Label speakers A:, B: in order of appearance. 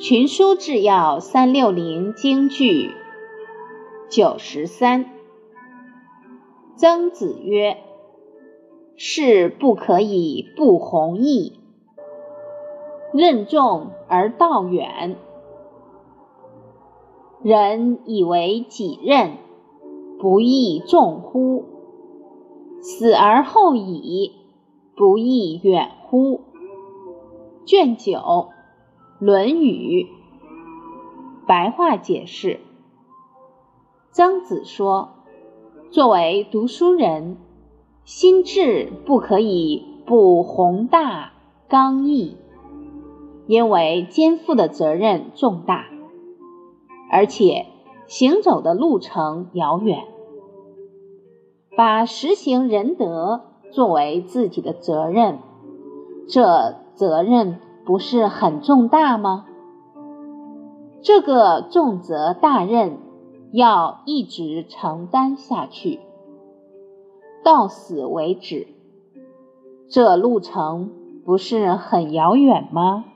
A: 群书治要三六零京剧九十三。曾子曰：“事不可以不弘毅，任重而道远。人以为己任，不亦重乎？死而后已，不亦远乎？”卷九。《论语》白话解释：曾子说，作为读书人，心智不可以不宏大刚毅，因为肩负的责任重大，而且行走的路程遥远。把实行仁德作为自己的责任，这责任。不是很重大吗？这个重责大任要一直承担下去，到死为止，这路程不是很遥远吗？